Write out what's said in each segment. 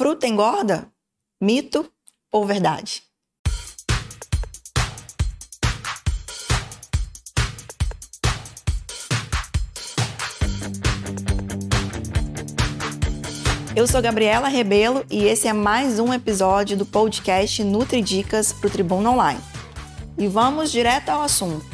Fruta engorda? Mito ou verdade? Eu sou Gabriela Rebelo e esse é mais um episódio do podcast Nutri Dicas para o Tribuna Online. E vamos direto ao assunto.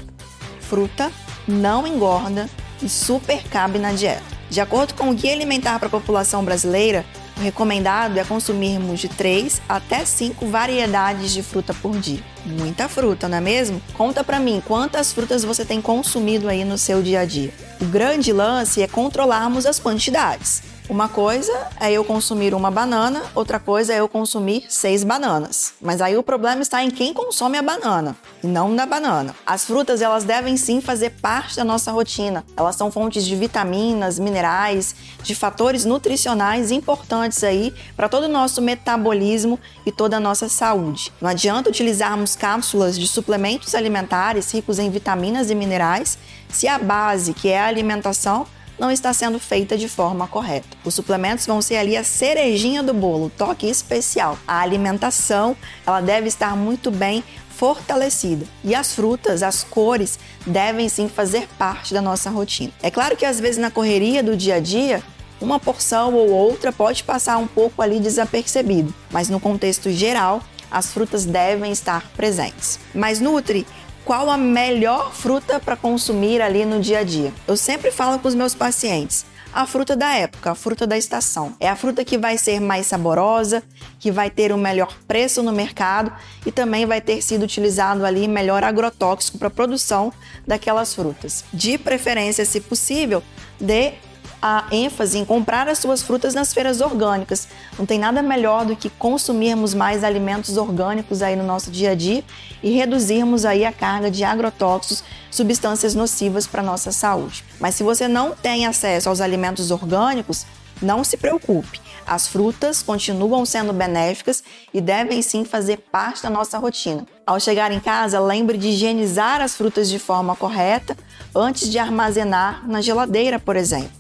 Fruta não engorda e super cabe na dieta. De acordo com o Guia Alimentar para a População Brasileira, o recomendado é consumirmos de 3 até 5 variedades de fruta por dia. Muita fruta, não é mesmo? Conta para mim quantas frutas você tem consumido aí no seu dia a dia. O grande lance é controlarmos as quantidades. Uma coisa é eu consumir uma banana, outra coisa é eu consumir seis bananas. Mas aí o problema está em quem consome a banana e não na banana. As frutas elas devem sim fazer parte da nossa rotina. Elas são fontes de vitaminas, minerais, de fatores nutricionais importantes aí para todo o nosso metabolismo e toda a nossa saúde. Não adianta utilizarmos cápsulas de suplementos alimentares ricos em vitaminas e minerais se a base, que é a alimentação, não está sendo feita de forma correta. Os suplementos vão ser ali a cerejinha do bolo, toque especial. A alimentação, ela deve estar muito bem fortalecida. E as frutas, as cores, devem sim fazer parte da nossa rotina. É claro que às vezes na correria do dia a dia, uma porção ou outra pode passar um pouco ali desapercebido, mas no contexto geral, as frutas devem estar presentes. Mas Nutri, qual a melhor fruta para consumir ali no dia a dia. Eu sempre falo com os meus pacientes. A fruta da época, a fruta da estação. É a fruta que vai ser mais saborosa, que vai ter o um melhor preço no mercado e também vai ter sido utilizado ali melhor agrotóxico para a produção daquelas frutas. De preferência, se possível, dê a ênfase em comprar as suas frutas nas feiras orgânicas. Não tem nada melhor do que consumirmos mais alimentos orgânicos aí no nosso dia a dia e reduzirmos aí a carga de agrotóxicos, substâncias nocivas para nossa saúde. Mas se você não tem acesso aos alimentos orgânicos, não se preocupe. As frutas continuam sendo benéficas e devem sim fazer parte da nossa rotina. Ao chegar em casa, lembre de higienizar as frutas de forma correta antes de armazenar na geladeira, por exemplo.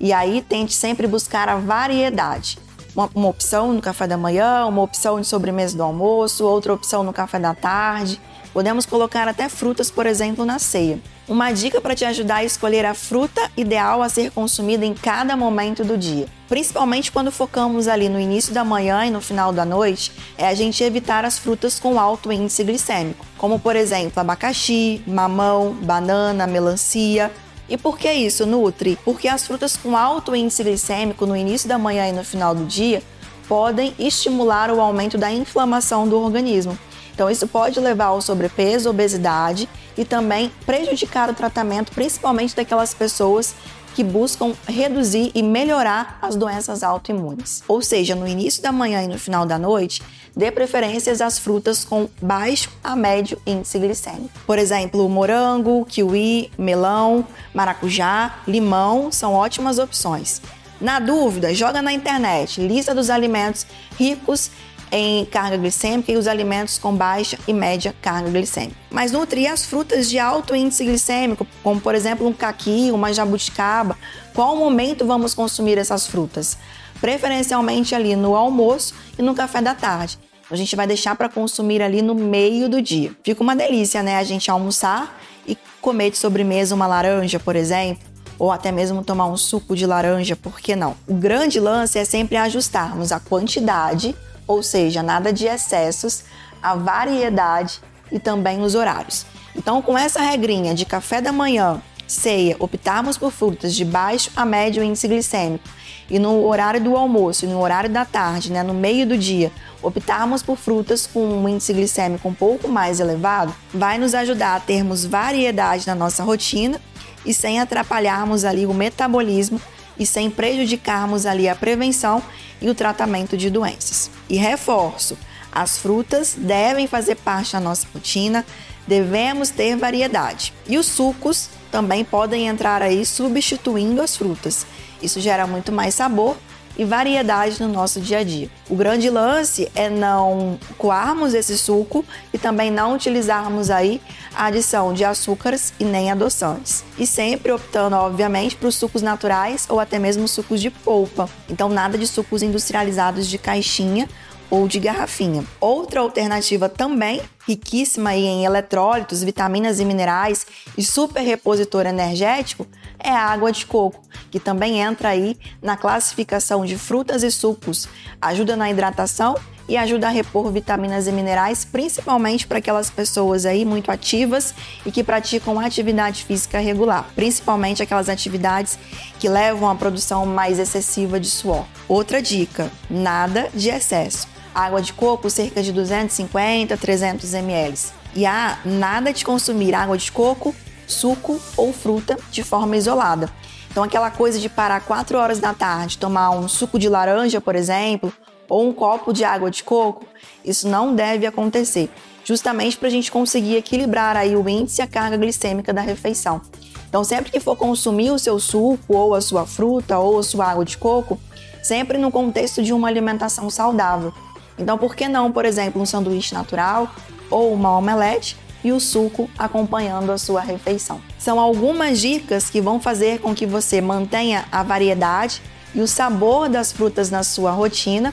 E aí tente sempre buscar a variedade. Uma, uma, opção no café da manhã, uma opção de sobremesa do almoço, outra opção no café da tarde. Podemos colocar até frutas, por exemplo, na ceia. Uma dica para te ajudar a escolher a fruta ideal a ser consumida em cada momento do dia. Principalmente quando focamos ali no início da manhã e no final da noite, é a gente evitar as frutas com alto índice glicêmico, como por exemplo abacaxi, mamão, banana, melancia, e por que isso, Nutri? Porque as frutas com alto índice glicêmico no início da manhã e no final do dia podem estimular o aumento da inflamação do organismo. Então, isso pode levar ao sobrepeso, obesidade e também prejudicar o tratamento, principalmente daquelas pessoas que buscam reduzir e melhorar as doenças autoimunes. Ou seja, no início da manhã e no final da noite, dê preferências às frutas com baixo a médio índice glicêmico. Por exemplo, morango, kiwi, melão, maracujá, limão são ótimas opções. Na dúvida, joga na internet lista dos alimentos ricos em carga glicêmica e os alimentos com baixa e média carga glicêmica. Mas nutrir as frutas de alto índice glicêmico, como por exemplo um caqui, uma jabuticaba, qual momento vamos consumir essas frutas? Preferencialmente ali no almoço e no café da tarde. A gente vai deixar para consumir ali no meio do dia. Fica uma delícia, né? A gente almoçar e comer de sobremesa uma laranja, por exemplo, ou até mesmo tomar um suco de laranja, por que não? O grande lance é sempre ajustarmos a quantidade, ou seja, nada de excessos, a variedade e também os horários. Então, com essa regrinha de café da manhã, ceia, optarmos por frutas de baixo a médio índice glicêmico e no horário do almoço e no horário da tarde, né, no meio do dia, optarmos por frutas com um índice glicêmico um pouco mais elevado, vai nos ajudar a termos variedade na nossa rotina e sem atrapalharmos ali o metabolismo e sem prejudicarmos ali a prevenção e o tratamento de doenças. E reforço, as frutas devem fazer parte da nossa rotina, devemos ter variedade. E os sucos também podem entrar aí substituindo as frutas. Isso gera muito mais sabor e variedade no nosso dia a dia. O grande lance é não coarmos esse suco e também não utilizarmos aí a adição de açúcares e nem adoçantes. E sempre optando, obviamente, para os sucos naturais ou até mesmo sucos de polpa. Então, nada de sucos industrializados de caixinha ou de garrafinha. Outra alternativa também riquíssima em eletrólitos, vitaminas e minerais e super repositor energético é a água de coco, que também entra aí na classificação de frutas e sucos. Ajuda na hidratação e ajuda a repor vitaminas e minerais, principalmente para aquelas pessoas aí muito ativas e que praticam atividade física regular, principalmente aquelas atividades que levam à produção mais excessiva de suor. Outra dica: nada de excesso. Água de coco cerca de 250 300 ml. E há nada de consumir água de coco, suco ou fruta de forma isolada. Então aquela coisa de parar 4 horas da tarde, tomar um suco de laranja, por exemplo, ou um copo de água de coco, isso não deve acontecer, justamente para a gente conseguir equilibrar aí o índice e a carga glicêmica da refeição. Então, sempre que for consumir o seu suco, ou a sua fruta, ou a sua água de coco, sempre no contexto de uma alimentação saudável. Então, por que não, por exemplo, um sanduíche natural ou uma omelete e o suco acompanhando a sua refeição? São algumas dicas que vão fazer com que você mantenha a variedade e o sabor das frutas na sua rotina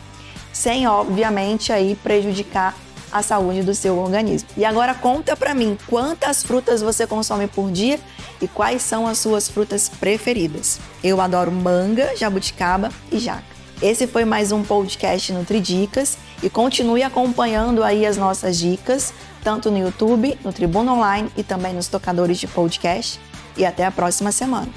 sem obviamente aí prejudicar a saúde do seu organismo. E agora conta para mim quantas frutas você consome por dia e quais são as suas frutas preferidas. Eu adoro manga, jabuticaba e jaca. Esse foi mais um podcast Nutridicas e continue acompanhando aí as nossas dicas, tanto no YouTube, no Tribuna Online e também nos tocadores de podcast. E até a próxima semana.